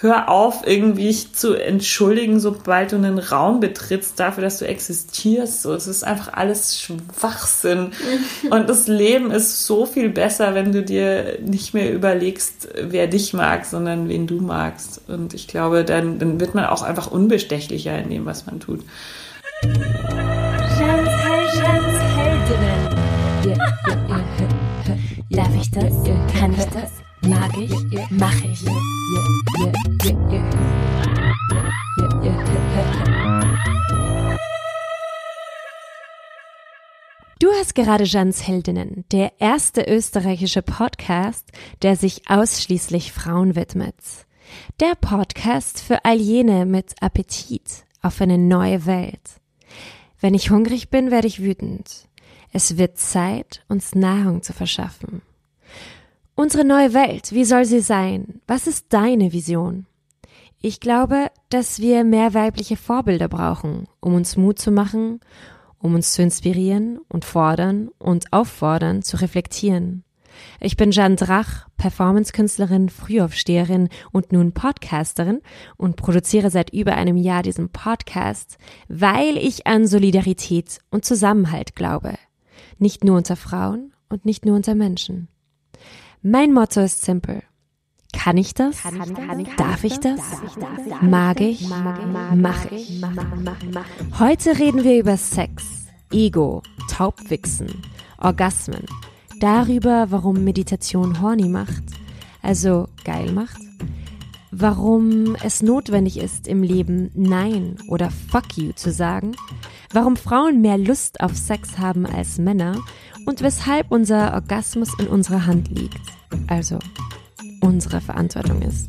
hör auf, irgendwie zu entschuldigen, sobald du einen Raum betrittst, dafür, dass du existierst. So, es ist einfach alles Schwachsinn. Und das Leben ist so viel besser, wenn du dir nicht mehr überlegst, wer dich mag, sondern wen du magst. Und ich glaube, dann, dann wird man auch einfach unbestechlicher in dem, was man tut. Darf ich das? Kann ich das? Mag ich? Mach ich? Du hast gerade Jans Heldinnen, der erste österreichische Podcast, der sich ausschließlich Frauen widmet. Der Podcast für all jene mit Appetit auf eine neue Welt. Wenn ich hungrig bin, werde ich wütend. Es wird Zeit, uns Nahrung zu verschaffen. Unsere neue Welt, wie soll sie sein? Was ist deine Vision? Ich glaube, dass wir mehr weibliche Vorbilder brauchen, um uns Mut zu machen, um uns zu inspirieren und fordern und auffordern zu reflektieren. Ich bin Jeanne Drach, Performance-Künstlerin, Frühaufsteherin und nun Podcasterin und produziere seit über einem Jahr diesen Podcast, weil ich an Solidarität und Zusammenhalt glaube. Nicht nur unter Frauen und nicht nur unter Menschen. Mein Motto ist simpel. Kann ich das? Kann ich, kann ich, Darf ich das? Mag ich? Mach ich? Heute reden wir über Sex, Ego, Taubwichsen, Orgasmen, darüber, warum Meditation horny macht, also geil macht, warum es notwendig ist, im Leben Nein oder Fuck you zu sagen, warum Frauen mehr Lust auf Sex haben als Männer und weshalb unser Orgasmus in unserer Hand liegt, also unsere Verantwortung ist.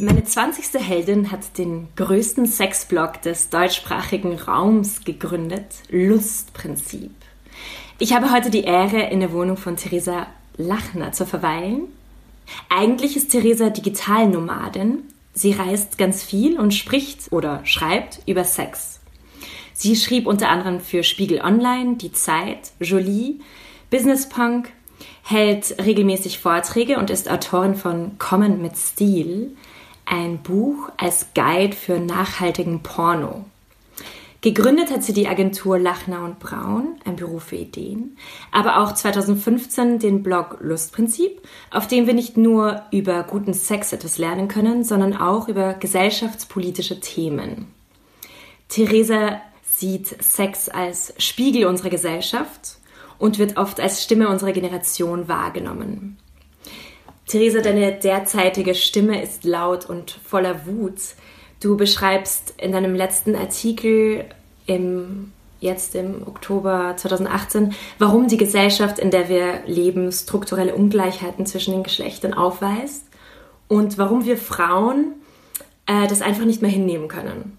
Meine 20. Heldin hat den größten Sexblog des deutschsprachigen Raums gegründet, Lustprinzip. Ich habe heute die Ehre, in der Wohnung von Theresa Lachner zu verweilen. Eigentlich ist Theresa Digitalnomadin. Sie reist ganz viel und spricht oder schreibt über Sex. Sie schrieb unter anderem für Spiegel Online, Die Zeit, Jolie, Business Punk, hält regelmäßig Vorträge und ist Autorin von Kommen mit Stil, ein Buch als Guide für nachhaltigen Porno. Gegründet hat sie die Agentur Lachner und Braun, ein Büro für Ideen, aber auch 2015 den Blog Lustprinzip, auf dem wir nicht nur über guten Sex etwas lernen können, sondern auch über gesellschaftspolitische Themen. Theresa sieht Sex als Spiegel unserer Gesellschaft und wird oft als Stimme unserer Generation wahrgenommen. Theresa, deine derzeitige Stimme ist laut und voller Wut. Du beschreibst in deinem letzten Artikel im, jetzt im Oktober 2018, warum die Gesellschaft, in der wir leben, strukturelle Ungleichheiten zwischen den Geschlechtern aufweist und warum wir Frauen äh, das einfach nicht mehr hinnehmen können.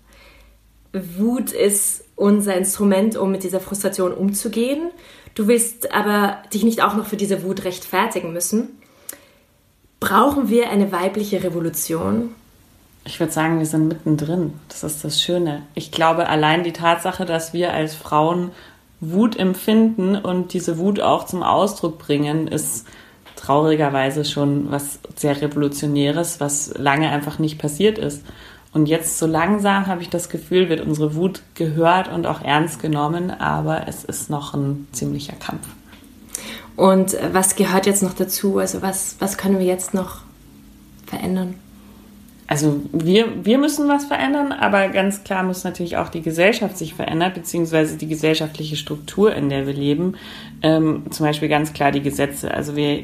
Wut ist unser Instrument, um mit dieser Frustration umzugehen. Du willst aber dich nicht auch noch für diese Wut rechtfertigen müssen. Brauchen wir eine weibliche Revolution? Ich würde sagen, wir sind mittendrin. Das ist das Schöne. Ich glaube, allein die Tatsache, dass wir als Frauen Wut empfinden und diese Wut auch zum Ausdruck bringen, ist traurigerweise schon was sehr Revolutionäres, was lange einfach nicht passiert ist. Und jetzt so langsam habe ich das Gefühl, wird unsere Wut gehört und auch ernst genommen, aber es ist noch ein ziemlicher Kampf. Und was gehört jetzt noch dazu? Also was, was können wir jetzt noch verändern? Also wir, wir müssen was verändern, aber ganz klar muss natürlich auch die Gesellschaft sich verändern, beziehungsweise die gesellschaftliche Struktur, in der wir leben. Ähm, zum Beispiel ganz klar die Gesetze. Also wir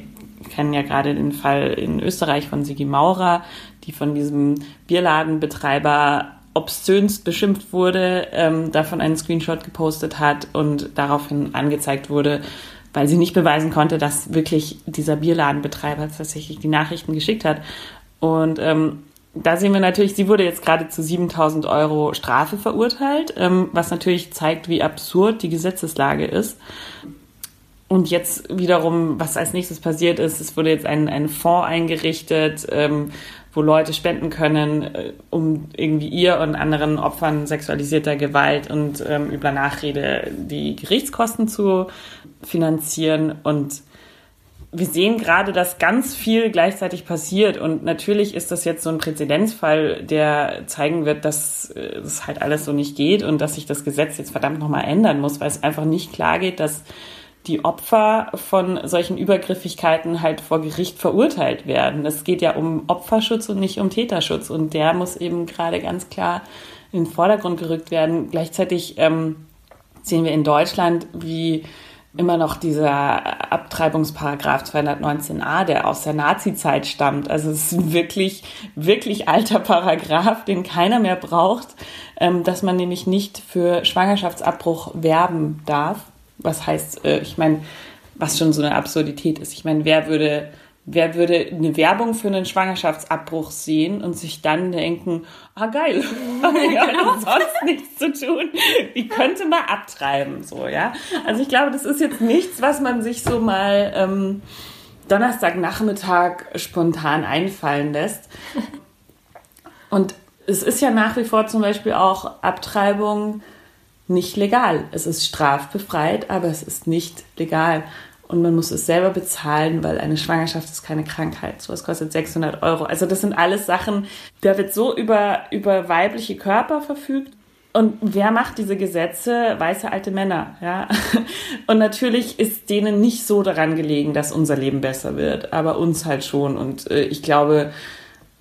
kennen ja gerade den Fall in Österreich von Sigi Maurer, die von diesem Bierladenbetreiber obszönst beschimpft wurde, ähm, davon einen Screenshot gepostet hat und daraufhin angezeigt wurde, weil sie nicht beweisen konnte, dass wirklich dieser Bierladenbetreiber tatsächlich die Nachrichten geschickt hat. Und ähm, da sehen wir natürlich, sie wurde jetzt gerade zu 7000 Euro Strafe verurteilt, ähm, was natürlich zeigt, wie absurd die Gesetzeslage ist. Und jetzt wiederum, was als nächstes passiert ist, es wurde jetzt ein, ein Fonds eingerichtet, ähm, wo Leute spenden können, äh, um irgendwie ihr und anderen Opfern sexualisierter Gewalt und ähm, über Nachrede die Gerichtskosten zu finanzieren. Und wir sehen gerade, dass ganz viel gleichzeitig passiert und natürlich ist das jetzt so ein Präzedenzfall, der zeigen wird, dass äh, es halt alles so nicht geht und dass sich das Gesetz jetzt verdammt nochmal ändern muss, weil es einfach nicht klar geht, dass die Opfer von solchen Übergriffigkeiten halt vor Gericht verurteilt werden. Es geht ja um Opferschutz und nicht um Täterschutz und der muss eben gerade ganz klar in den Vordergrund gerückt werden. Gleichzeitig ähm, sehen wir in Deutschland, wie immer noch dieser Abtreibungsparagraf 219a, der aus der Nazi-Zeit stammt. Also es ist ein wirklich, wirklich alter Paragraph, den keiner mehr braucht, ähm, dass man nämlich nicht für Schwangerschaftsabbruch werben darf. Was heißt, äh, ich meine, was schon so eine Absurdität ist. Ich meine, wer würde Wer würde eine Werbung für einen Schwangerschaftsabbruch sehen und sich dann denken, ah geil, ich habe genau. sonst nichts zu tun. Ich könnte mal abtreiben, so, ja. Also ich glaube, das ist jetzt nichts, was man sich so mal ähm, Donnerstagnachmittag spontan einfallen lässt. Und es ist ja nach wie vor zum Beispiel auch Abtreibung nicht legal. Es ist strafbefreit, aber es ist nicht legal und man muss es selber bezahlen, weil eine Schwangerschaft ist keine Krankheit. So, es kostet 600 Euro. Also das sind alles Sachen, da wird so über, über weibliche Körper verfügt. Und wer macht diese Gesetze? Weiße alte Männer, ja. Und natürlich ist denen nicht so daran gelegen, dass unser Leben besser wird, aber uns halt schon. Und äh, ich glaube,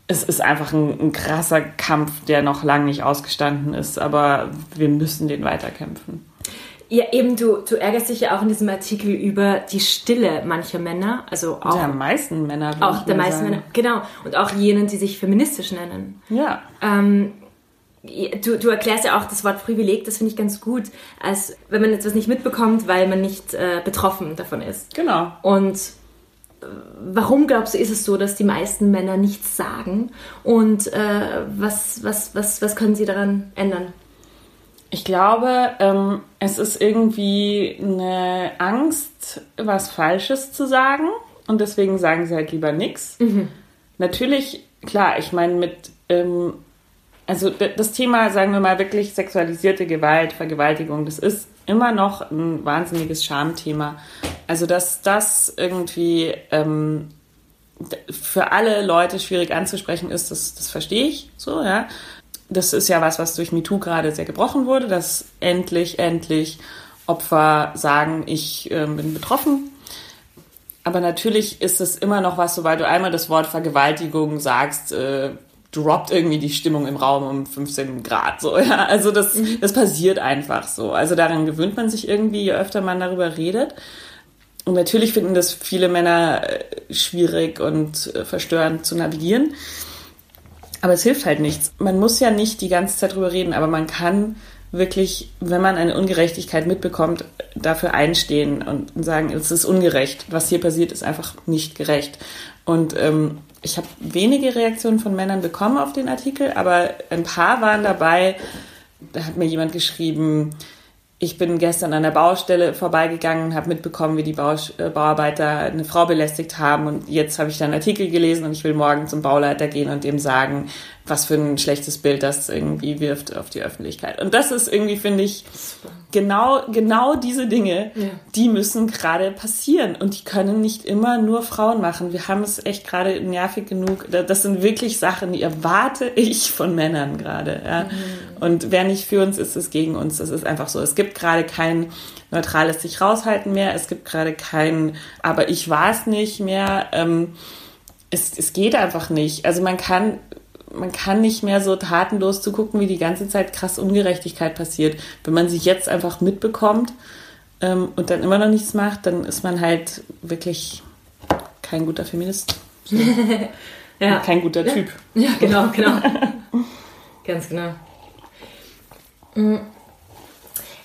es ist einfach ein, ein krasser Kampf, der noch lange nicht ausgestanden ist, aber wir müssen den weiterkämpfen. Ja, eben, du, du ärgerst dich ja auch in diesem Artikel über die Stille mancher Männer, also auch. Der meisten Männer. Auch der meisten sagen. Männer, genau. Und auch jenen, die sich feministisch nennen. Ja. Ähm, du, du erklärst ja auch das Wort Privileg, das finde ich ganz gut, als wenn man etwas nicht mitbekommt, weil man nicht äh, betroffen davon ist. Genau. Und warum glaubst du, ist es so, dass die meisten Männer nichts sagen? Und äh, was, was, was, was können sie daran ändern? Ich glaube, ähm, es ist irgendwie eine Angst, was Falsches zu sagen. Und deswegen sagen sie halt lieber nichts. Mhm. Natürlich, klar, ich meine, mit, ähm, also das Thema, sagen wir mal, wirklich sexualisierte Gewalt, Vergewaltigung, das ist immer noch ein wahnsinniges Schamthema. Also, dass das irgendwie ähm, für alle Leute schwierig anzusprechen ist, das, das verstehe ich so, ja das ist ja was, was durch MeToo gerade sehr gebrochen wurde, dass endlich, endlich Opfer sagen, ich äh, bin betroffen. Aber natürlich ist es immer noch was, sobald du einmal das Wort Vergewaltigung sagst, äh, droppt irgendwie die Stimmung im Raum um 15 Grad. So, ja. Also das, mhm. das passiert einfach so. Also daran gewöhnt man sich irgendwie, je öfter man darüber redet. Und natürlich finden das viele Männer äh, schwierig und äh, verstörend zu navigieren. Aber es hilft halt nichts. Man muss ja nicht die ganze Zeit drüber reden, aber man kann wirklich, wenn man eine Ungerechtigkeit mitbekommt, dafür einstehen und sagen, es ist ungerecht. Was hier passiert, ist einfach nicht gerecht. Und ähm, ich habe wenige Reaktionen von Männern bekommen auf den Artikel, aber ein paar waren dabei. Da hat mir jemand geschrieben, ich bin gestern an der Baustelle vorbeigegangen habe mitbekommen, wie die Bausch äh, Bauarbeiter eine Frau belästigt haben. Und jetzt habe ich da einen Artikel gelesen und ich will morgen zum Bauleiter gehen und dem sagen, was für ein schlechtes Bild das irgendwie wirft auf die Öffentlichkeit. Und das ist irgendwie, finde ich, genau, genau diese Dinge, ja. die müssen gerade passieren. Und die können nicht immer nur Frauen machen. Wir haben es echt gerade nervig genug. Das sind wirklich Sachen, die erwarte ich von Männern gerade. Ja. Mhm. Und wer nicht für uns ist, ist gegen uns. Das ist einfach so. Es gibt gerade kein neutrales sich raushalten mehr. Es gibt gerade kein, aber ich war es nicht mehr. Ähm, es, es geht einfach nicht. Also man kann man kann nicht mehr so tatenlos zugucken, wie die ganze Zeit krass Ungerechtigkeit passiert. Wenn man sich jetzt einfach mitbekommt ähm, und dann immer noch nichts macht, dann ist man halt wirklich kein guter Feminist. So. ja. Kein guter Typ. Ja, genau, genau. Ganz genau. Mm.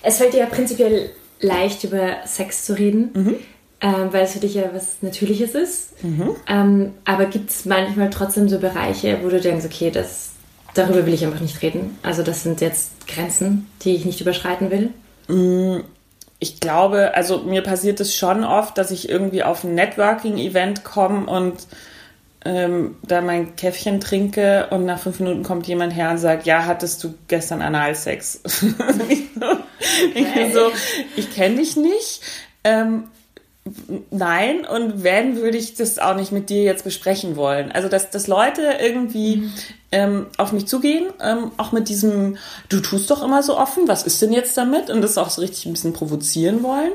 Es fällt dir ja prinzipiell leicht, über Sex zu reden. Mhm ähm, weil es für dich ja was Natürliches ist. Mhm. Ähm, aber gibt es manchmal trotzdem so Bereiche, wo du denkst, okay, das, darüber will ich einfach nicht reden. Also das sind jetzt Grenzen, die ich nicht überschreiten will. Mm, ich glaube, also mir passiert es schon oft, dass ich irgendwie auf ein Networking-Event komme und ähm, da mein Käffchen trinke und nach fünf Minuten kommt jemand her und sagt, ja, hattest du gestern Analsex? okay. ich, so, ich kenne dich nicht. Ähm, nein, und wenn, würde ich das auch nicht mit dir jetzt besprechen wollen. Also, dass, dass Leute irgendwie mhm. ähm, auf mich zugehen, ähm, auch mit diesem, du tust doch immer so offen, was ist denn jetzt damit? Und das auch so richtig ein bisschen provozieren wollen.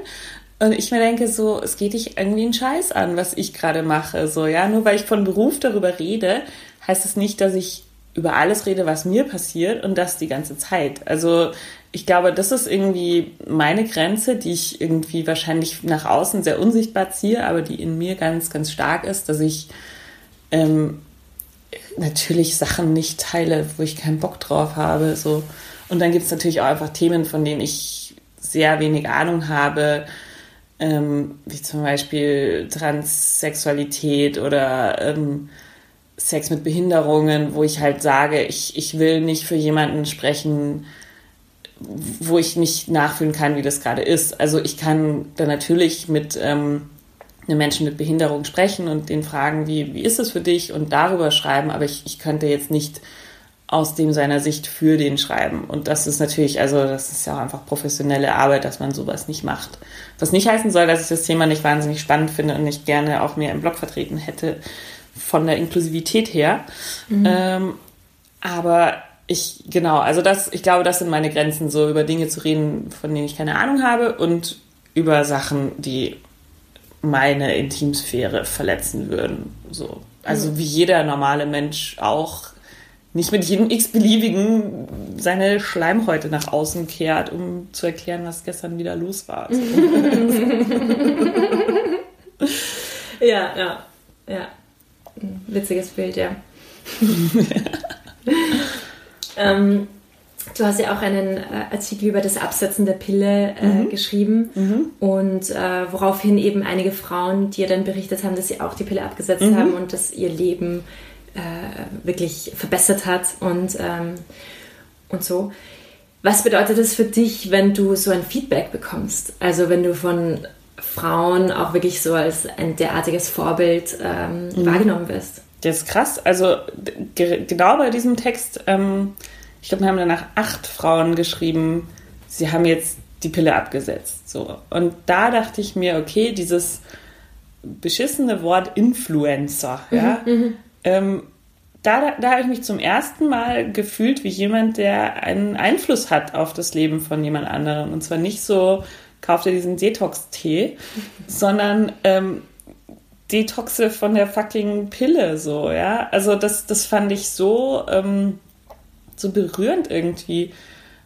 Und ich mir denke so, es geht dich irgendwie einen Scheiß an, was ich gerade mache. So, ja, nur weil ich von Beruf darüber rede, heißt es das nicht, dass ich über alles rede, was mir passiert und das die ganze Zeit. Also ich glaube, das ist irgendwie meine Grenze, die ich irgendwie wahrscheinlich nach außen sehr unsichtbar ziehe, aber die in mir ganz, ganz stark ist, dass ich ähm, natürlich Sachen nicht teile, wo ich keinen Bock drauf habe. So. Und dann gibt es natürlich auch einfach Themen, von denen ich sehr wenig Ahnung habe, ähm, wie zum Beispiel Transsexualität oder ähm, Sex mit Behinderungen, wo ich halt sage, ich, ich will nicht für jemanden sprechen, wo ich nicht nachfühlen kann, wie das gerade ist. Also ich kann da natürlich mit ähm, einem Menschen mit Behinderung sprechen und den fragen, wie, wie ist es für dich und darüber schreiben, aber ich, ich könnte jetzt nicht aus dem seiner Sicht für den schreiben. Und das ist natürlich, also das ist ja auch einfach professionelle Arbeit, dass man sowas nicht macht. Was nicht heißen soll, dass ich das Thema nicht wahnsinnig spannend finde und nicht gerne auch mehr im Blog vertreten hätte von der Inklusivität her. Mhm. Ähm, aber ich, genau, also das, ich glaube, das sind meine Grenzen, so über Dinge zu reden, von denen ich keine Ahnung habe und über Sachen, die meine Intimsphäre verletzen würden. So. Also mhm. wie jeder normale Mensch auch nicht mit jedem x-beliebigen seine Schleimhäute nach außen kehrt, um zu erklären, was gestern wieder los war. ja, ja, ja. Witziges Bild, ja. ähm, du hast ja auch einen äh, Artikel über das Absetzen der Pille äh, mhm. geschrieben mhm. und äh, woraufhin eben einige Frauen dir dann berichtet haben, dass sie auch die Pille abgesetzt mhm. haben und dass ihr Leben äh, wirklich verbessert hat und, ähm, und so. Was bedeutet das für dich, wenn du so ein Feedback bekommst? Also wenn du von Frauen auch wirklich so als ein derartiges Vorbild ähm, mhm. wahrgenommen wirst. Das ist krass. Also genau bei diesem Text, ähm, ich glaube, wir haben danach acht Frauen geschrieben, sie haben jetzt die Pille abgesetzt. So. Und da dachte ich mir, okay, dieses beschissene Wort Influencer, mhm, ja, mhm. ähm, da, da habe ich mich zum ersten Mal gefühlt wie jemand, der einen Einfluss hat auf das Leben von jemand anderem. Und zwar nicht so, kauf dir diesen Detox-Tee, sondern ähm, Detoxe von der fucking Pille, so, ja. Also das, das fand ich so, ähm, so berührend irgendwie.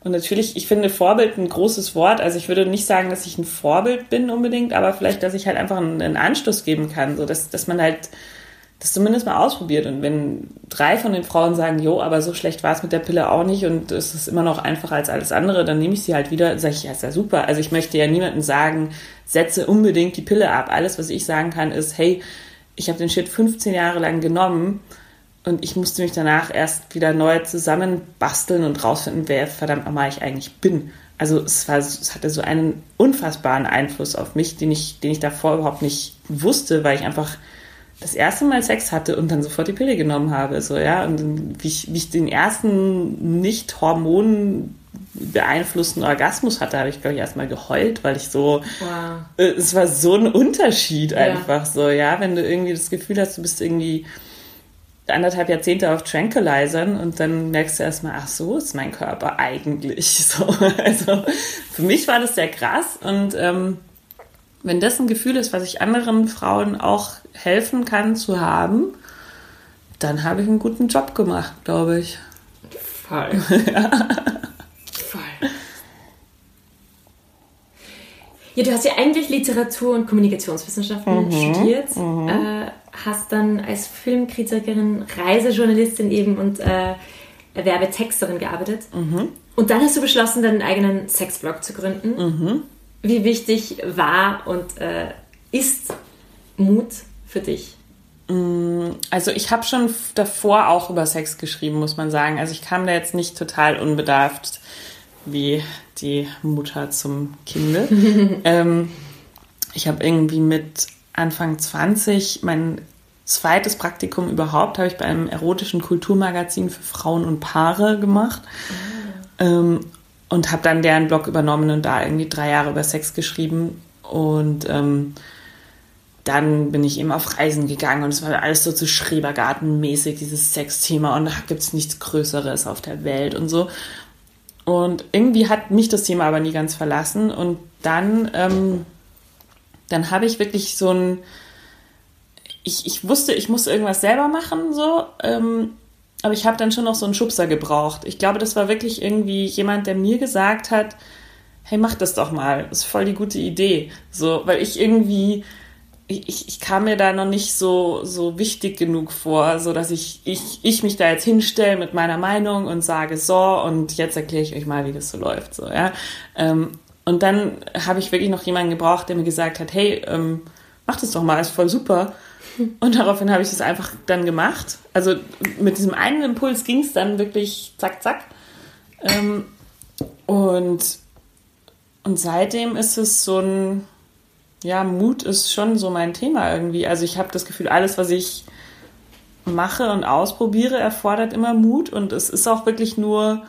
Und natürlich, ich finde Vorbild ein großes Wort. Also ich würde nicht sagen, dass ich ein Vorbild bin unbedingt, aber vielleicht, dass ich halt einfach einen, einen Anstoß geben kann, so dass, dass man halt das zumindest mal ausprobiert. Und wenn drei von den Frauen sagen, jo, aber so schlecht war es mit der Pille auch nicht und es ist immer noch einfacher als alles andere, dann nehme ich sie halt wieder. Sage ich, ja, ist ja super. Also ich möchte ja niemandem sagen, setze unbedingt die Pille ab. Alles, was ich sagen kann, ist, hey, ich habe den Shit 15 Jahre lang genommen und ich musste mich danach erst wieder neu zusammenbasteln und rausfinden, wer verdammt nochmal ich eigentlich bin. Also es, war, es hatte so einen unfassbaren Einfluss auf mich, den ich, den ich davor überhaupt nicht wusste, weil ich einfach das erste Mal Sex hatte und dann sofort die Pille genommen habe, so, ja, und wie ich, wie ich den ersten nicht Hormonen beeinflussten Orgasmus hatte, habe ich, glaube ich, erstmal geheult, weil ich so, wow. äh, es war so ein Unterschied einfach ja. so, ja, wenn du irgendwie das Gefühl hast, du bist irgendwie anderthalb Jahrzehnte auf Tranquilizern und dann merkst du erstmal, ach so ist mein Körper eigentlich so. Also für mich war das sehr krass und ähm, wenn das ein Gefühl ist, was ich anderen Frauen auch helfen kann zu haben, dann habe ich einen guten Job gemacht, glaube ich. Voll. ja. Voll. Ja, du hast ja eigentlich Literatur- und Kommunikationswissenschaften mhm, studiert, mhm. Äh, hast dann als Filmkritikerin, Reisejournalistin eben und äh, Werbetexterin gearbeitet. Mhm. Und dann hast du beschlossen, deinen eigenen Sexblog zu gründen. Mhm. Wie wichtig war und äh, ist Mut für dich? Mm, also ich habe schon davor auch über Sex geschrieben, muss man sagen. Also ich kam da jetzt nicht total unbedarft wie die Mutter zum Kinde. ähm, ich habe irgendwie mit Anfang 20 mein zweites Praktikum überhaupt habe ich bei einem erotischen Kulturmagazin für Frauen und Paare gemacht. Oh. Ähm, und habe dann deren Blog übernommen und da irgendwie drei Jahre über Sex geschrieben. Und ähm, dann bin ich eben auf Reisen gegangen und es war alles so zu Schrebergartenmäßig, dieses Sexthema und da gibt es nichts Größeres auf der Welt und so. Und irgendwie hat mich das Thema aber nie ganz verlassen und dann, ähm, dann habe ich wirklich so ein, ich, ich wusste, ich muss irgendwas selber machen, so, ähm, aber ich habe dann schon noch so einen Schubser gebraucht. Ich glaube, das war wirklich irgendwie jemand, der mir gesagt hat, hey, mach das doch mal, das ist voll die gute Idee. So, weil ich irgendwie, ich, ich kam mir da noch nicht so, so wichtig genug vor, so dass ich, ich, ich mich da jetzt hinstelle mit meiner Meinung und sage, so, und jetzt erkläre ich euch mal, wie das so läuft, so, ja. Ähm, und dann habe ich wirklich noch jemanden gebraucht, der mir gesagt hat, hey, ähm, mach das doch mal, ist voll super. Und daraufhin habe ich das einfach dann gemacht. Also mit diesem einen Impuls ging es dann wirklich zack, zack. Ähm, und, und seitdem ist es so ein, ja, Mut ist schon so mein Thema irgendwie. Also ich habe das Gefühl, alles, was ich mache und ausprobiere, erfordert immer Mut. Und es ist auch wirklich nur,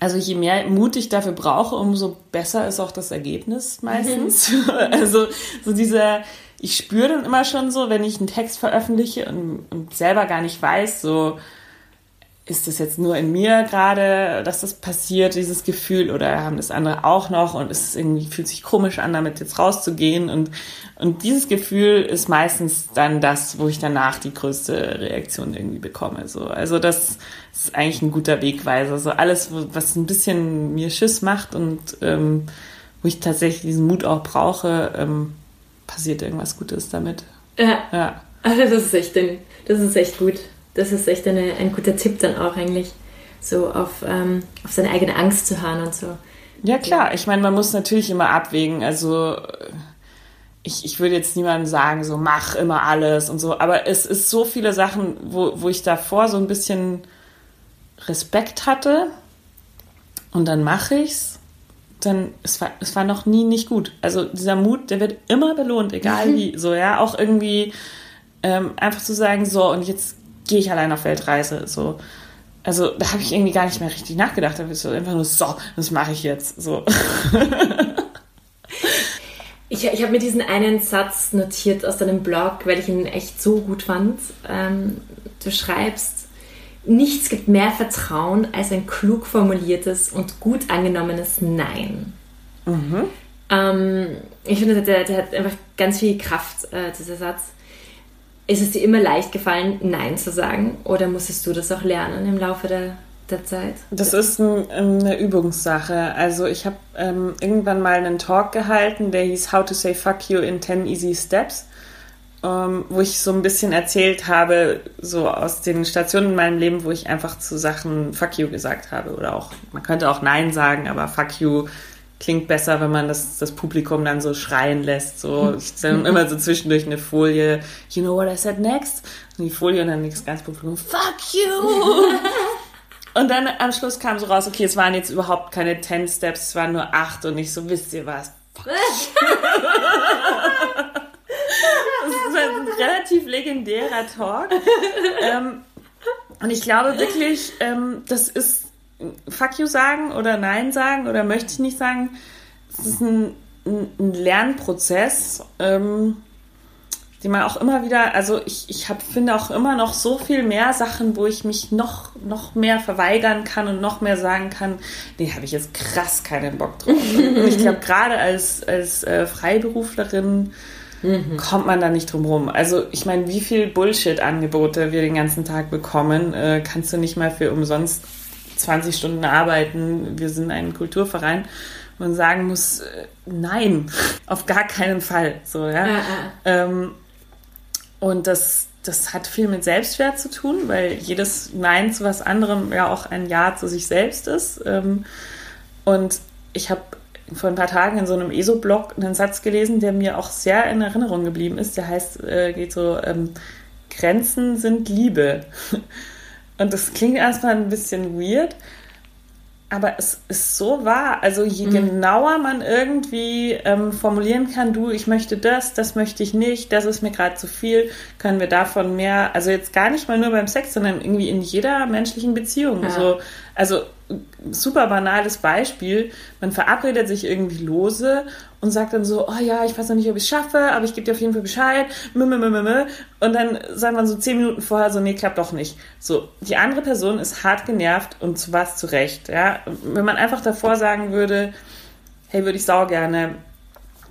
also je mehr Mut ich dafür brauche, umso besser ist auch das Ergebnis meistens. Mhm. also so dieser, ich spüre dann immer schon so, wenn ich einen Text veröffentliche und, und selber gar nicht weiß, so, ist das jetzt nur in mir gerade, dass das passiert, dieses Gefühl, oder haben das andere auch noch und es irgendwie fühlt sich komisch an, damit jetzt rauszugehen und, und dieses Gefühl ist meistens dann das, wo ich danach die größte Reaktion irgendwie bekomme, so. Also das ist eigentlich ein guter Wegweiser, so alles, was ein bisschen mir Schiss macht und, ähm, wo ich tatsächlich diesen Mut auch brauche, ähm, passiert irgendwas Gutes damit. Ja. ja. Also das ist echt, das ist echt gut das ist echt eine, ein guter Tipp dann auch eigentlich, so auf, ähm, auf seine eigene Angst zu hören und so. Ja, klar. Ich meine, man muss natürlich immer abwägen. Also ich, ich würde jetzt niemandem sagen, so mach immer alles und so, aber es ist so viele Sachen, wo, wo ich davor so ein bisschen Respekt hatte und dann mache ich's. Dann, es war, es war noch nie nicht gut. Also dieser Mut, der wird immer belohnt, egal wie. So, ja, auch irgendwie ähm, einfach zu sagen, so, und jetzt gehe ich allein auf Weltreise. So. Also da habe ich irgendwie gar nicht mehr richtig nachgedacht. Da bist du einfach nur, so, das mache ich jetzt. So. ich ich habe mir diesen einen Satz notiert aus deinem Blog, weil ich ihn echt so gut fand. Ähm, du schreibst, nichts gibt mehr Vertrauen als ein klug formuliertes und gut angenommenes Nein. Mhm. Ähm, ich finde, der, der, hat einfach ganz viel Kraft, äh, dieser Satz. Ist es dir immer leicht gefallen, Nein zu sagen? Oder musstest du das auch lernen im Laufe der, der Zeit? Das ist ein, eine Übungssache. Also ich habe ähm, irgendwann mal einen Talk gehalten, der hieß How to Say Fuck You in 10 Easy Steps, ähm, wo ich so ein bisschen erzählt habe, so aus den Stationen in meinem Leben, wo ich einfach zu Sachen Fuck You gesagt habe. Oder auch, man könnte auch Nein sagen, aber Fuck You klingt besser, wenn man das, das Publikum dann so schreien lässt. So, ich dann immer so zwischendurch eine Folie, you know what I said next? Und die Folie und dann das ganze Publikum, fuck you! und dann am Schluss kam so raus, okay, es waren jetzt überhaupt keine 10 Steps, es waren nur acht und ich so, wisst ihr was? Fuck you. ein relativ legendärer Talk. Ähm, und ich glaube wirklich, ähm, das ist Fuck you sagen oder Nein sagen oder möchte ich nicht sagen. Es ist ein, ein Lernprozess, ähm, den man auch immer wieder, also ich, ich hab, finde auch immer noch so viel mehr Sachen, wo ich mich noch, noch mehr verweigern kann und noch mehr sagen kann, nee, habe ich jetzt krass keinen Bock drauf. und ich glaube, gerade als, als äh, Freiberuflerin mhm. kommt man da nicht drum rum. Also ich meine, wie viel Bullshit-Angebote wir den ganzen Tag bekommen, äh, kannst du nicht mal für umsonst 20 Stunden arbeiten, wir sind ein Kulturverein, man sagen muss, äh, nein, auf gar keinen Fall. So, ja. ja, ja. Ähm, und das, das hat viel mit Selbstwert zu tun, weil jedes Nein zu was anderem ja auch ein Ja zu sich selbst ist. Ähm, und ich habe vor ein paar Tagen in so einem ESO-Blog einen Satz gelesen, der mir auch sehr in Erinnerung geblieben ist. Der heißt, äh, geht so, ähm, Grenzen sind Liebe. Und das klingt erstmal ein bisschen weird, aber es ist so wahr. Also je mhm. genauer man irgendwie ähm, formulieren kann, du, ich möchte das, das möchte ich nicht, das ist mir gerade zu viel, können wir davon mehr, also jetzt gar nicht mal nur beim Sex, sondern irgendwie in jeder menschlichen Beziehung. Ja. So, also super banales Beispiel. Man verabredet sich irgendwie lose und sagt dann so, oh ja, ich weiß noch nicht, ob ich es schaffe, aber ich gebe dir auf jeden Fall Bescheid. Und dann sagt man so zehn Minuten vorher so, nee, klappt doch nicht. So, die andere Person ist hart genervt und zu was zurecht. Ja? Wenn man einfach davor sagen würde, hey, würde ich sau gerne,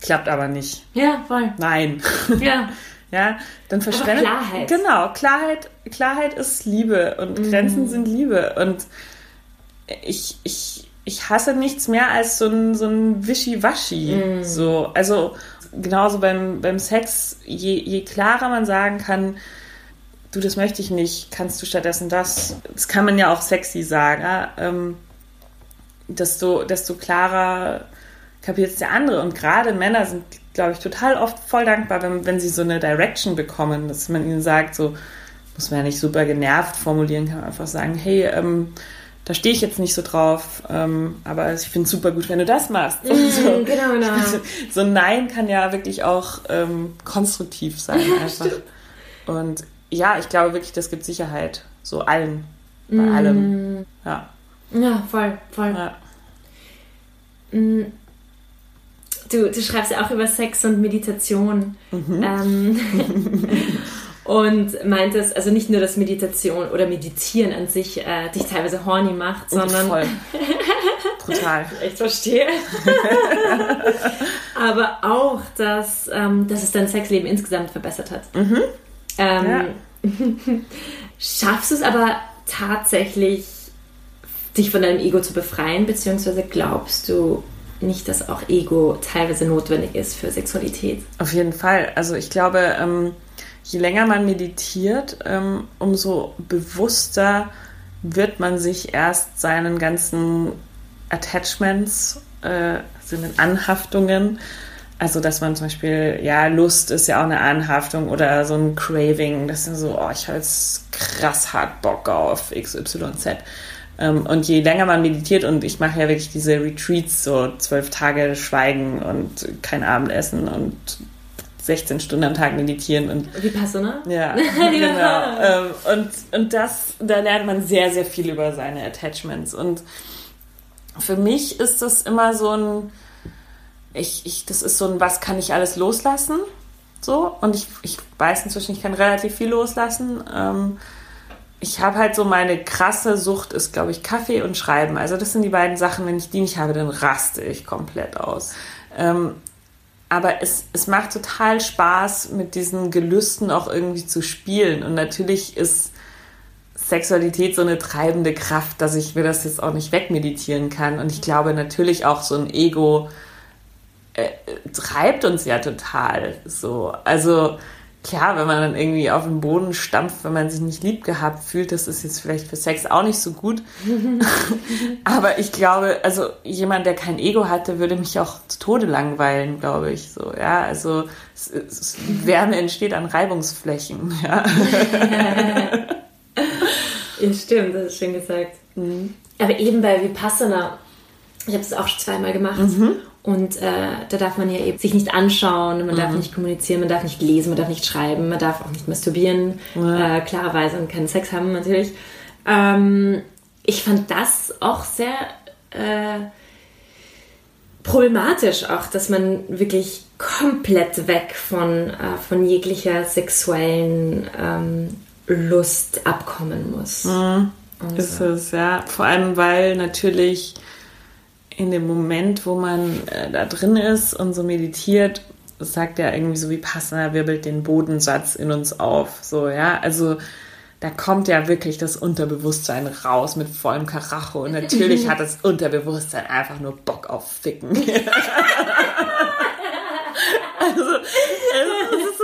klappt aber nicht. Ja, voll. Nein. Ja. ja, dann verschwendet. Klarheit. Genau, Klarheit, Klarheit ist Liebe und mhm. Grenzen sind Liebe. Und ich, ich, ich hasse nichts mehr als so ein, so ein Wischiwaschi. Mhm. So, also genauso beim, beim Sex, je, je klarer man sagen kann, du, das möchte ich nicht, kannst du stattdessen das. Das kann man ja auch sexy sagen, ja? ähm, desto, desto klarer kapiert es der andere. Und gerade Männer sind, glaube ich, total oft voll dankbar, wenn, wenn sie so eine Direction bekommen, dass man ihnen sagt, so muss man ja nicht super genervt formulieren, kann man einfach sagen, hey, ähm, da stehe ich jetzt nicht so drauf, ähm, aber ich finde es super gut, wenn du das machst. Mm, so, genau, genau. So ein Nein kann ja wirklich auch ähm, konstruktiv sein einfach. Und ja, ich glaube wirklich, das gibt Sicherheit. So allen. Bei mm. allem. Ja. Ja, voll, voll. Ja. Mm. Du, du schreibst ja auch über Sex und Meditation. Mhm. Ähm, und meintest, also nicht nur, dass Meditation oder Meditieren an sich äh, dich teilweise horny macht, sondern. Voll. Brutal. ich verstehe. Aber auch, dass, ähm, dass es dein Sexleben insgesamt verbessert hat. Mhm. Ähm, ja. schaffst du es aber tatsächlich, dich von deinem Ego zu befreien, beziehungsweise glaubst du, nicht, dass auch Ego teilweise notwendig ist für Sexualität. Auf jeden Fall. Also ich glaube, ähm, je länger man meditiert, ähm, umso bewusster wird man sich erst seinen ganzen Attachments, äh, sind Anhaftungen, also dass man zum Beispiel, ja, Lust ist ja auch eine Anhaftung oder so ein Craving, das ist so, oh, ich habe jetzt krass hart Bock auf XYZ. Ähm, und je länger man meditiert, und ich mache ja wirklich diese Retreats, so zwölf Tage Schweigen und kein Abendessen und 16 Stunden am Tag meditieren und wie Vipassana? Ja, genau. ähm, und, und das, da lernt man sehr, sehr viel über seine Attachments. Und für mich ist das immer so ein, ich, ich, das ist so ein, was kann ich alles loslassen? So, und ich, ich weiß inzwischen, ich kann relativ viel loslassen. Ähm, ich habe halt so meine krasse Sucht ist, glaube ich, Kaffee und Schreiben. Also das sind die beiden Sachen, wenn ich die nicht habe, dann raste ich komplett aus. Ähm, aber es, es macht total Spaß, mit diesen Gelüsten auch irgendwie zu spielen. Und natürlich ist Sexualität so eine treibende Kraft, dass ich mir das jetzt auch nicht wegmeditieren kann. Und ich glaube natürlich auch so ein Ego äh, treibt uns ja total so. Also klar, wenn man dann irgendwie auf den Boden stampft, wenn man sich nicht lieb gehabt fühlt, das ist jetzt vielleicht für Sex auch nicht so gut. Aber ich glaube, also jemand, der kein Ego hatte, würde mich auch zu Tode langweilen, glaube ich. So, ja, also es, es, Wärme entsteht an Reibungsflächen. Ja, ja stimmt, das ist schön gesagt. Mhm. Aber eben bei Vipassana, ich habe es auch schon zweimal gemacht. Mhm. Und äh, da darf man ja eben sich nicht anschauen, man mhm. darf nicht kommunizieren, man darf nicht lesen, man darf nicht schreiben, man darf auch nicht masturbieren, ja. äh, klarerweise und keinen Sex haben natürlich. Ähm, ich fand das auch sehr äh, problematisch, auch, dass man wirklich komplett weg von, äh, von jeglicher sexuellen ähm, Lust abkommen muss. Mhm. Ist es, ja. Vor allem, weil natürlich in dem Moment, wo man äh, da drin ist und so meditiert, sagt er irgendwie so wie passender wirbelt den Bodensatz in uns auf. So, ja, also da kommt ja wirklich das Unterbewusstsein raus mit vollem Karacho. Und natürlich hat das Unterbewusstsein einfach nur Bock auf Ficken. also, also ist,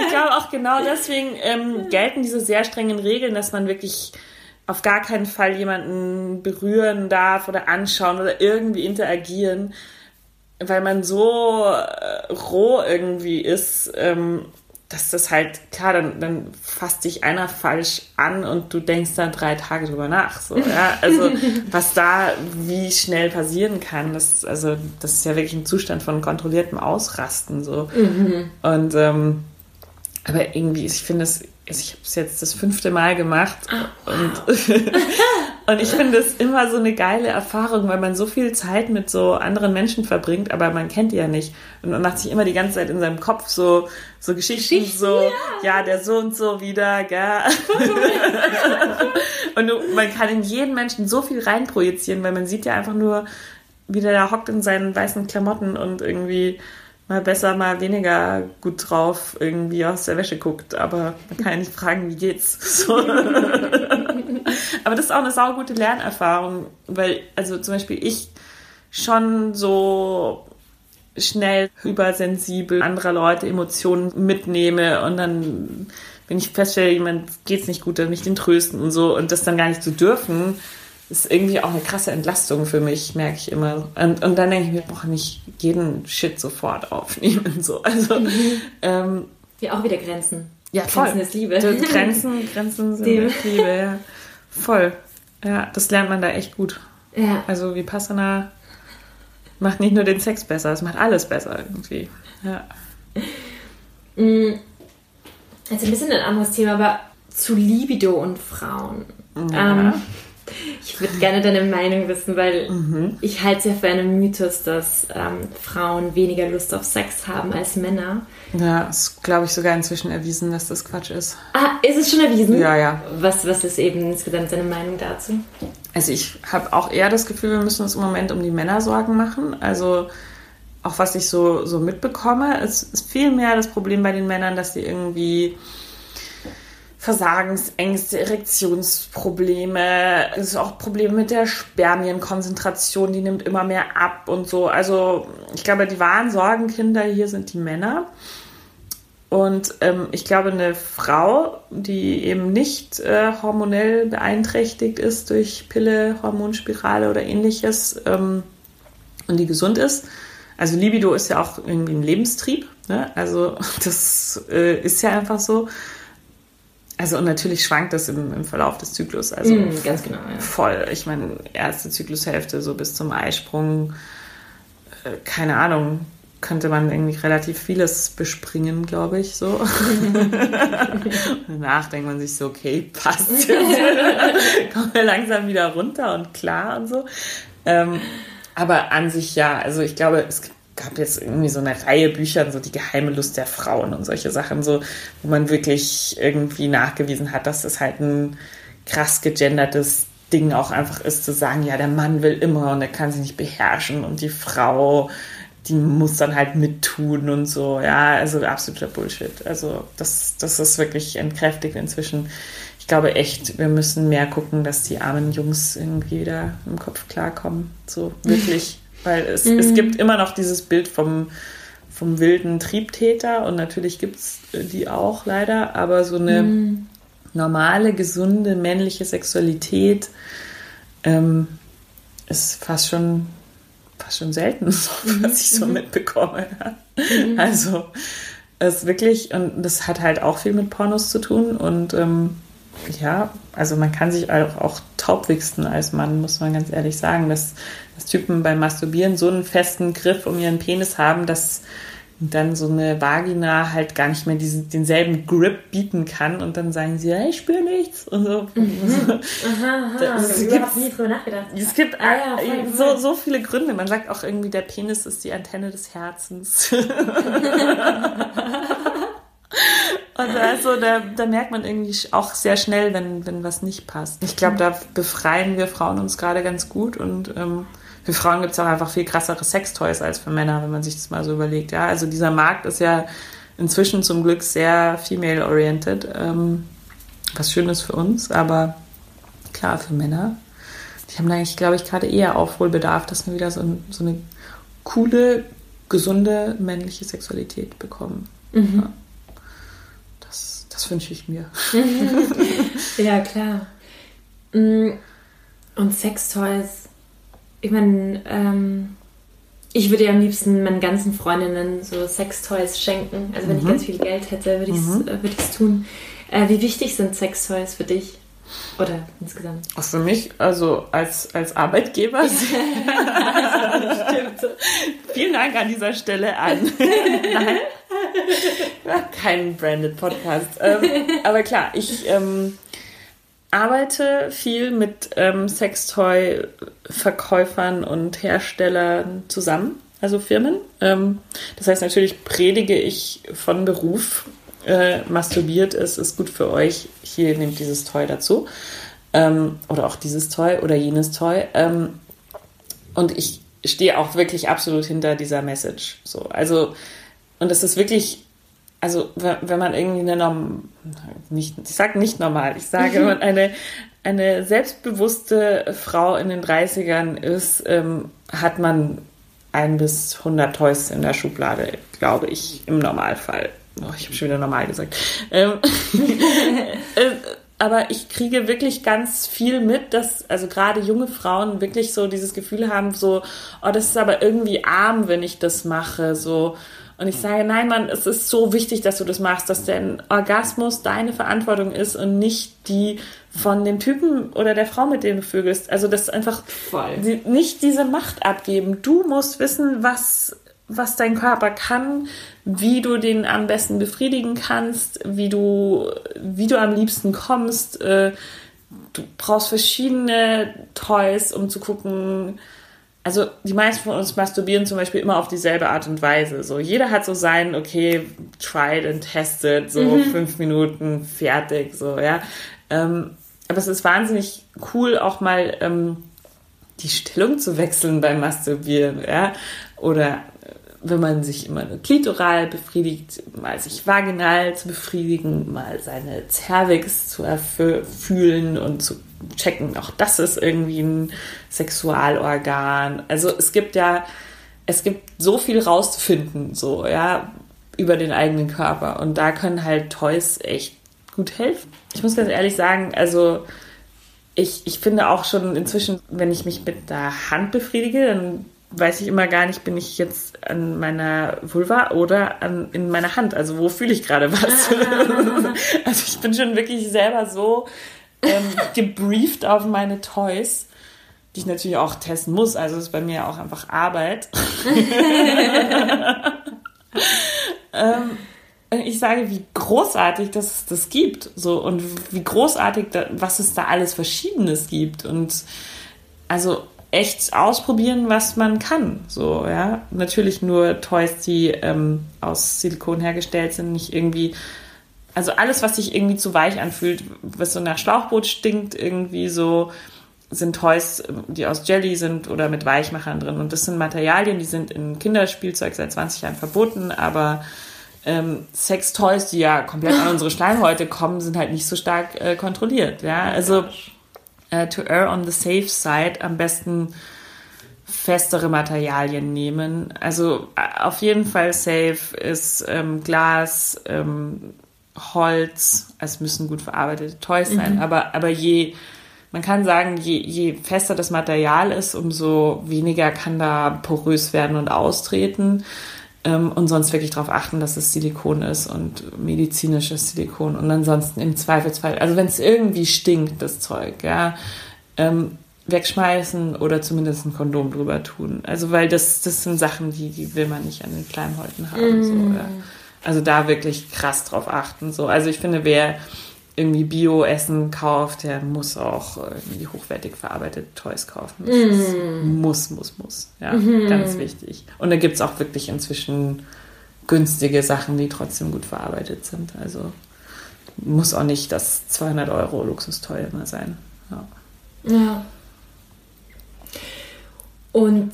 ich glaube auch genau deswegen ähm, gelten diese sehr strengen Regeln, dass man wirklich auf gar keinen Fall jemanden berühren darf oder anschauen oder irgendwie interagieren, weil man so äh, roh irgendwie ist, ähm, dass das halt, klar, dann, dann fasst dich einer falsch an und du denkst dann drei Tage drüber nach. So, ja? Also was da wie schnell passieren kann, das, also, das ist ja wirklich ein Zustand von kontrolliertem Ausrasten. So. Mhm. Und ähm, aber irgendwie, ich finde es also ich habe es jetzt das fünfte Mal gemacht oh, und, Und ich finde es immer so eine geile Erfahrung, weil man so viel Zeit mit so anderen Menschen verbringt, aber man kennt die ja nicht. Und man macht sich immer die ganze Zeit in seinem Kopf so, so Geschichten, Geschichten so, ja. ja. der so und so wieder, gell. und du, man kann in jeden Menschen so viel reinprojizieren, weil man sieht ja einfach nur, wie der da hockt in seinen weißen Klamotten und irgendwie mal besser, mal weniger gut drauf irgendwie aus der Wäsche guckt. Aber man kann ja nicht fragen, wie geht's. So. aber das ist auch eine saugute Lernerfahrung, weil, also zum Beispiel ich schon so schnell übersensibel anderer Leute Emotionen mitnehme und dann, wenn ich feststelle, jemand geht's nicht gut, dann mich den trösten und so und das dann gar nicht zu dürfen, ist irgendwie auch eine krasse Entlastung für mich, merke ich immer. Und, und dann denke ich mir, brauche nicht jeden Shit sofort aufnehmen. So. Also, mhm. ähm, ja, auch wieder Grenzen. Ja, voll. Grenzen ist Liebe. Grenzen, Grenzen sind Liebe. Liebe, ja. Voll. Ja, das lernt man da echt gut. Ja. Also Vipassana macht nicht nur den Sex besser, es macht alles besser irgendwie. Ja. Jetzt ein bisschen ein anderes Thema, aber zu Libido und Frauen. Ja. Ähm, ich würde gerne deine Meinung wissen, weil mhm. ich halte es ja für einen Mythos, dass ähm, Frauen weniger Lust auf Sex haben als Männer. Ja, ist, glaube ich, sogar inzwischen erwiesen, dass das Quatsch ist. Ah, ist es schon erwiesen? Ja, ja. Was, was ist eben insgesamt deine Meinung dazu? Also ich habe auch eher das Gefühl, wir müssen uns im Moment um die Männer Sorgen machen. Also auch was ich so, so mitbekomme, es ist viel mehr das Problem bei den Männern, dass die irgendwie Versagensängste, Erektionsprobleme, es ist auch Probleme mit der Spermienkonzentration, die nimmt immer mehr ab und so. Also ich glaube, die wahren Sorgenkinder hier sind die Männer. Und ähm, ich glaube, eine Frau, die eben nicht äh, hormonell beeinträchtigt ist durch Pille, Hormonspirale oder ähnliches ähm, und die gesund ist, also Libido ist ja auch irgendwie ein Lebenstrieb, ne? also das äh, ist ja einfach so also und natürlich schwankt das im, im Verlauf des Zyklus. Also mm, ganz genau. Ja. Voll. Ich meine, erste Zyklushälfte so bis zum Eisprung, äh, keine Ahnung, könnte man irgendwie relativ vieles bespringen, glaube ich, so. Danach denkt man sich so, okay, passt. Kommen wir langsam wieder runter und klar und so. Ähm, aber an sich ja, also ich glaube, es gibt gab jetzt irgendwie so eine Reihe Bücher, so die geheime Lust der Frauen und solche Sachen, so, wo man wirklich irgendwie nachgewiesen hat, dass das halt ein krass gegendertes Ding auch einfach ist, zu sagen, ja, der Mann will immer und er kann sich nicht beherrschen und die Frau, die muss dann halt mittun und so. Ja, also absoluter Bullshit. Also das, das ist wirklich entkräftigt inzwischen. Ich glaube echt, wir müssen mehr gucken, dass die armen Jungs irgendwie wieder im Kopf klarkommen. So wirklich. Weil es, mhm. es gibt immer noch dieses Bild vom, vom wilden Triebtäter und natürlich gibt es die auch leider, aber so eine mhm. normale, gesunde männliche Sexualität ähm, ist fast schon, fast schon selten, mhm. was ich so mhm. mitbekomme. Mhm. Also es ist wirklich, und das hat halt auch viel mit Pornos zu tun und ähm, ja, also man kann sich auch, auch taubwichsen als Mann, muss man ganz ehrlich sagen, dass, dass Typen beim Masturbieren so einen festen Griff um ihren Penis haben, dass dann so eine Vagina halt gar nicht mehr diesen, denselben Grip bieten kann und dann sagen sie, hey, ich spüre nichts und so. Mhm. Aha, aha. Das, es gibt, nie drüber nachgedacht. Es gibt ah, ja, voll, so, so viele Gründe. Man sagt auch irgendwie, der Penis ist die Antenne des Herzens. Und also da, da merkt man irgendwie auch sehr schnell, wenn, wenn was nicht passt. Ich glaube, da befreien wir Frauen uns gerade ganz gut und ähm, für Frauen gibt es auch einfach viel krassere Sextoys als für Männer, wenn man sich das mal so überlegt. Ja, also dieser Markt ist ja inzwischen zum Glück sehr female-oriented, ähm, was schön ist für uns, aber klar, für Männer, die haben eigentlich, glaube ich, gerade eher Aufholbedarf, dass wir wieder so, so eine coole, gesunde männliche Sexualität bekommen. Mhm. Ja. Das wünsche ich mir. ja, klar. Mm, und Sextoys. Ich meine, ähm, ich würde ja am liebsten meinen ganzen Freundinnen so Sextoys schenken. Also wenn mhm. ich ganz viel Geld hätte, würde ich es mhm. Äh, würd tun. Äh, wie wichtig sind Sextoys für dich? Oder insgesamt? Auch für mich, also als, als Arbeitgeber. Stimmt. Vielen Dank an dieser Stelle an. Nein. Kein branded Podcast. Ähm, aber klar, ich, ähm, arbeite viel mit ähm, Sextoy-Verkäufern und Herstellern zusammen, also Firmen. Ähm, das heißt, natürlich predige ich von Beruf, äh, masturbiert ist, ist gut für euch. Hier nehmt dieses Toy dazu. Ähm, oder auch dieses Toy oder jenes Toy. Ähm, und ich stehe auch wirklich absolut hinter dieser Message. So, also, und das ist wirklich also wenn man irgendwie eine Norm nicht, ich sage nicht normal, ich sage, wenn man eine, eine selbstbewusste Frau in den 30ern ist, ähm, hat man ein bis 100 Toys in der Schublade, glaube ich, im Normalfall. Oh, ich habe schon wieder normal gesagt. Ähm, äh, aber ich kriege wirklich ganz viel mit, dass also gerade junge Frauen wirklich so dieses Gefühl haben, so, oh, das ist aber irgendwie arm, wenn ich das mache, so und ich sage, nein, Mann, es ist so wichtig, dass du das machst, dass dein Orgasmus deine Verantwortung ist und nicht die von dem Typen oder der Frau, mit dem du vögelst. Also das ist einfach die, nicht diese Macht abgeben. Du musst wissen, was, was dein Körper kann, wie du den am besten befriedigen kannst, wie du, wie du am liebsten kommst. Äh, du brauchst verschiedene Toys, um zu gucken, also die meisten von uns masturbieren zum Beispiel immer auf dieselbe Art und Weise. So, jeder hat so sein, okay, tried and tested, so mhm. fünf Minuten, fertig, so, ja. Ähm, aber es ist wahnsinnig cool, auch mal ähm, die Stellung zu wechseln beim Masturbieren, ja. Oder wenn man sich immer nur klitoral befriedigt, mal sich vaginal zu befriedigen, mal seine Cervix zu erfüllen und zu checken, auch das ist irgendwie ein Sexualorgan. Also es gibt ja, es gibt so viel rauszufinden, so, ja, über den eigenen Körper. Und da können halt Toys echt gut helfen. Ich muss ganz ehrlich sagen, also ich, ich finde auch schon inzwischen, wenn ich mich mit der Hand befriedige, dann weiß ich immer gar nicht, bin ich jetzt an meiner Vulva oder an, in meiner Hand. Also wo fühle ich gerade was? also ich bin schon wirklich selber so ähm, gebrieft auf meine Toys, die ich natürlich auch testen muss. Also ist bei mir auch einfach Arbeit. ähm, ich sage, wie großartig dass es das gibt, so und wie großartig, da, was es da alles Verschiedenes gibt und also echt ausprobieren, was man kann. So, ja. Natürlich nur Toys, die ähm, aus Silikon hergestellt sind, nicht irgendwie. Also alles, was sich irgendwie zu weich anfühlt, was so nach Schlauchboot stinkt, irgendwie so, sind Toys, die aus Jelly sind oder mit Weichmachern drin. Und das sind Materialien, die sind in Kinderspielzeug seit 20 Jahren verboten, aber ähm, Sex-Toys, die ja komplett an unsere Schleimhäute kommen, sind halt nicht so stark äh, kontrolliert. Ja, also äh, to err on the safe side am besten festere Materialien nehmen. Also auf jeden Fall safe ist ähm, Glas, ähm, Holz, es müssen gut verarbeitete Toys sein, mhm. aber, aber je, man kann sagen, je, je fester das Material ist, umso weniger kann da porös werden und austreten. Ähm, und sonst wirklich darauf achten, dass es Silikon ist und medizinisches Silikon. Und ansonsten im Zweifelsfall, also wenn es irgendwie stinkt, das Zeug, ja, ähm, wegschmeißen oder zumindest ein Kondom drüber tun. Also weil das, das sind Sachen, die, die will man nicht an den Kleimhäuten haben. Mm. So, ja. Also da wirklich krass drauf achten. So. Also ich finde, wer irgendwie Bio-Essen kauft, der muss auch irgendwie hochwertig verarbeitete Toys kaufen. Das mm. muss, muss, muss. Ja, mm. ganz wichtig. Und da gibt es auch wirklich inzwischen günstige Sachen, die trotzdem gut verarbeitet sind. Also muss auch nicht das 200 Euro Luxustoy immer sein. Ja. ja. Und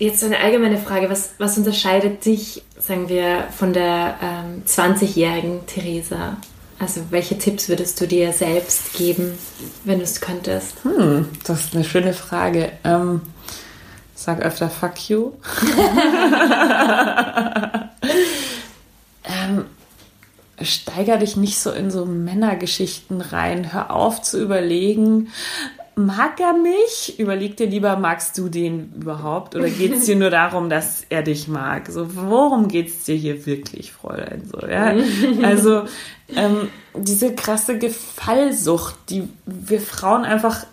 jetzt eine allgemeine Frage, was, was unterscheidet dich, sagen wir, von der ähm, 20-jährigen Theresa? Also welche Tipps würdest du dir selbst geben, wenn du es könntest? Hm, das ist eine schöne Frage. Ähm, sag öfter Fuck you. ähm, steiger dich nicht so in so Männergeschichten rein. Hör auf zu überlegen, mag er mich? Überleg dir lieber, magst du den überhaupt? Oder geht es dir nur darum, dass er dich mag? So, worum geht es dir hier wirklich, Fräulein? So, ja? Also, ähm, diese krasse Gefallsucht, die wir Frauen einfach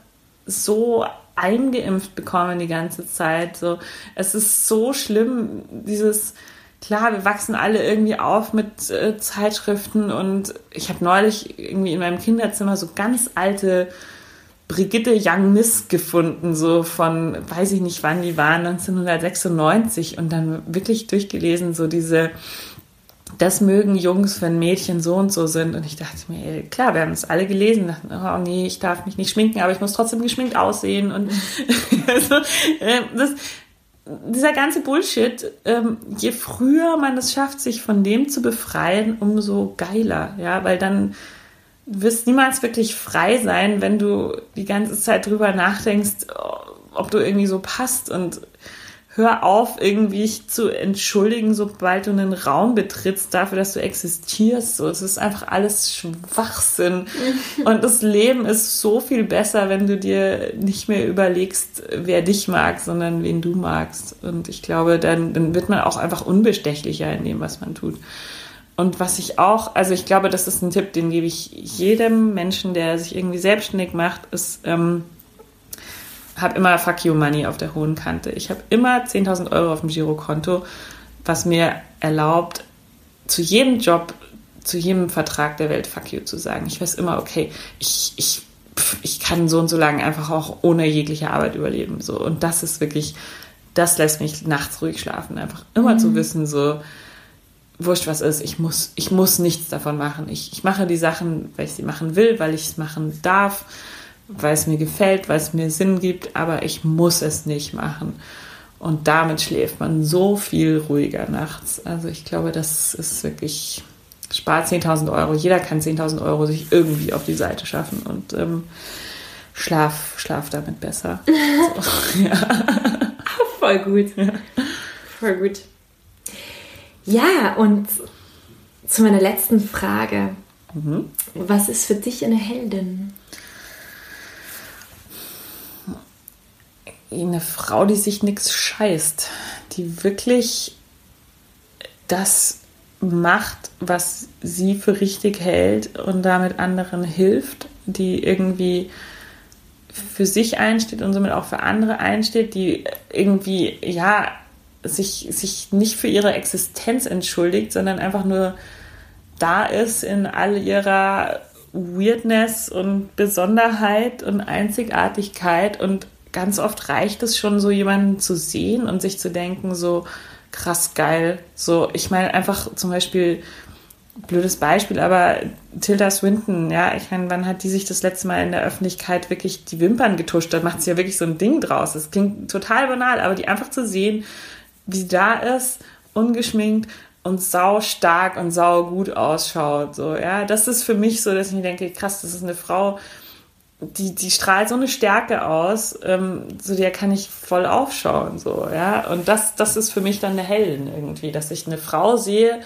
so eingeimpft bekommen die ganze Zeit. So, es ist so schlimm, dieses klar, wir wachsen alle irgendwie auf mit äh, Zeitschriften und ich habe neulich irgendwie in meinem Kinderzimmer so ganz alte Brigitte Young Miss gefunden, so von, weiß ich nicht wann die waren, 1996 und dann wirklich durchgelesen, so diese, das mögen Jungs, wenn Mädchen so und so sind. Und ich dachte mir, ey, klar, wir haben es alle gelesen, dachten, oh nee, ich darf mich nicht schminken, aber ich muss trotzdem geschminkt aussehen. Und also, äh, das, dieser ganze Bullshit, ähm, je früher man es schafft, sich von dem zu befreien, umso geiler, ja, weil dann du wirst niemals wirklich frei sein, wenn du die ganze Zeit drüber nachdenkst, ob du irgendwie so passt und hör auf, irgendwie zu entschuldigen, sobald du einen Raum betrittst, dafür, dass du existierst. So, es ist einfach alles Schwachsinn. Und das Leben ist so viel besser, wenn du dir nicht mehr überlegst, wer dich mag, sondern wen du magst. Und ich glaube, dann, dann wird man auch einfach unbestechlicher in dem, was man tut. Und was ich auch, also ich glaube, das ist ein Tipp, den gebe ich jedem Menschen, der sich irgendwie selbstständig macht, ist, ähm, habe immer Fuck You Money auf der hohen Kante. Ich habe immer 10.000 Euro auf dem Girokonto, was mir erlaubt, zu jedem Job, zu jedem Vertrag der Welt Fuck You zu sagen. Ich weiß immer, okay, ich, ich, ich kann so und so lange einfach auch ohne jegliche Arbeit überleben. So. Und das ist wirklich, das lässt mich nachts ruhig schlafen. Einfach immer mhm. zu wissen, so, wurscht was ist, ich muss, ich muss nichts davon machen. Ich, ich mache die Sachen, weil ich sie machen will, weil ich es machen darf, weil es mir gefällt, weil es mir Sinn gibt, aber ich muss es nicht machen. Und damit schläft man so viel ruhiger nachts. Also ich glaube, das ist wirklich, spart 10.000 Euro. Jeder kann 10.000 Euro sich irgendwie auf die Seite schaffen und ähm, schlaf, schlaf damit besser. so, ja. Voll gut. Ja. Voll gut. Ja, und zu meiner letzten Frage. Mhm. Was ist für dich eine Heldin? Eine Frau, die sich nichts scheißt, die wirklich das macht, was sie für richtig hält und damit anderen hilft, die irgendwie für sich einsteht und somit auch für andere einsteht, die irgendwie, ja, sich, sich nicht für ihre Existenz entschuldigt, sondern einfach nur da ist in all ihrer Weirdness und Besonderheit und Einzigartigkeit und ganz oft reicht es schon, so jemanden zu sehen und sich zu denken, so krass geil. So, ich meine einfach zum Beispiel, blödes Beispiel, aber Tilda Swinton, ja, ich meine, wann hat die sich das letzte Mal in der Öffentlichkeit wirklich die Wimpern getuscht? Da macht sie ja wirklich so ein Ding draus. Das klingt total banal, aber die einfach zu sehen, wie sie da ist, ungeschminkt und sau stark und sau gut ausschaut. So, ja, das ist für mich so, dass ich mir denke, krass, das ist eine Frau, die, die strahlt so eine Stärke aus, ähm, so der kann ich voll aufschauen, so, ja. Und das, das ist für mich dann eine Heldin irgendwie, dass ich eine Frau sehe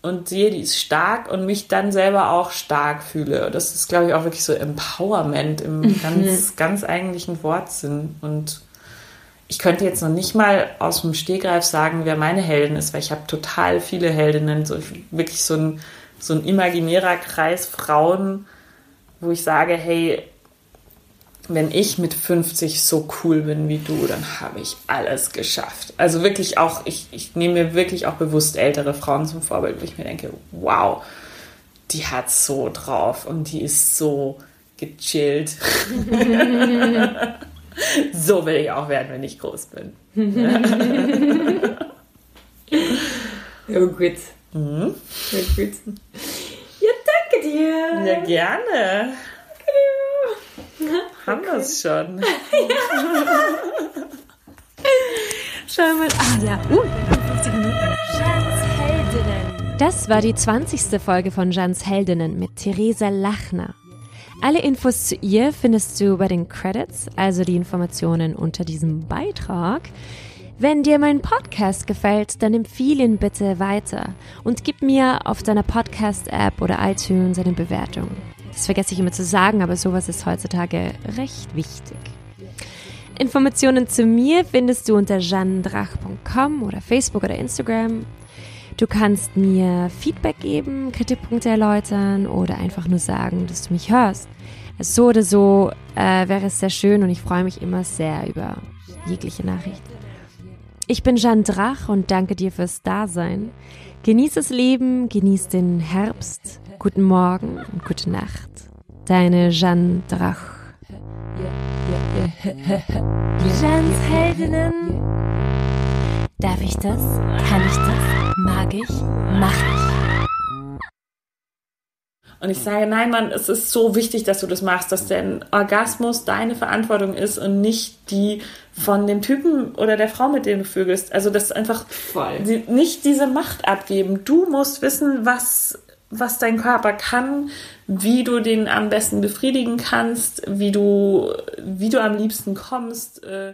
und sehe, die ist stark und mich dann selber auch stark fühle. Das ist, glaube ich, auch wirklich so Empowerment im ganz, ganz eigentlichen Wortsinn und ich könnte jetzt noch nicht mal aus dem Stegreif sagen, wer meine Heldin ist, weil ich habe total viele Heldinnen, so wirklich so ein, so ein imaginärer Kreis Frauen, wo ich sage, hey, wenn ich mit 50 so cool bin wie du, dann habe ich alles geschafft. Also wirklich auch, ich, ich nehme mir wirklich auch bewusst ältere Frauen zum Vorbild, wo ich mir denke, wow, die hat so drauf und die ist so gechillt. so will ich auch werden, wenn ich groß bin. ja, gut. Mhm. Ja, gut. Ja, danke dir. Ja, gerne. Haben wir es schon. Schau mal. Ah, ja. Uh, 50 Minuten. Jans Heldinnen. Das war die 20. Folge von Jans Heldinnen mit Theresa Lachner. Alle Infos zu ihr findest du bei den Credits, also die Informationen unter diesem Beitrag. Wenn dir mein Podcast gefällt, dann empfehle ihn bitte weiter und gib mir auf deiner Podcast-App oder iTunes eine Bewertung. Das vergesse ich immer zu sagen, aber sowas ist heutzutage recht wichtig. Informationen zu mir findest du unter jeannedrach.com oder Facebook oder Instagram. Du kannst mir Feedback geben, Kritikpunkte erläutern oder einfach nur sagen, dass du mich hörst. So oder so äh, wäre es sehr schön und ich freue mich immer sehr über jegliche Nachricht. Ich bin Jeanne Drach und danke dir fürs Dasein. Genieß das Leben, genieß den Herbst. Guten Morgen und gute Nacht. Deine Jeanne Drach. Jeannes Heldinnen. Darf ich das? Kann ich das? Mag ich? Mach ich? Und ich sage, nein, Mann, es ist so wichtig, dass du das machst, dass der Orgasmus deine Verantwortung ist und nicht die von dem Typen oder der Frau, mit dem du vögelst. Also das ist einfach die, nicht diese Macht abgeben. Du musst wissen, was, was dein Körper kann, wie du den am besten befriedigen kannst, wie du, wie du am liebsten kommst. Äh,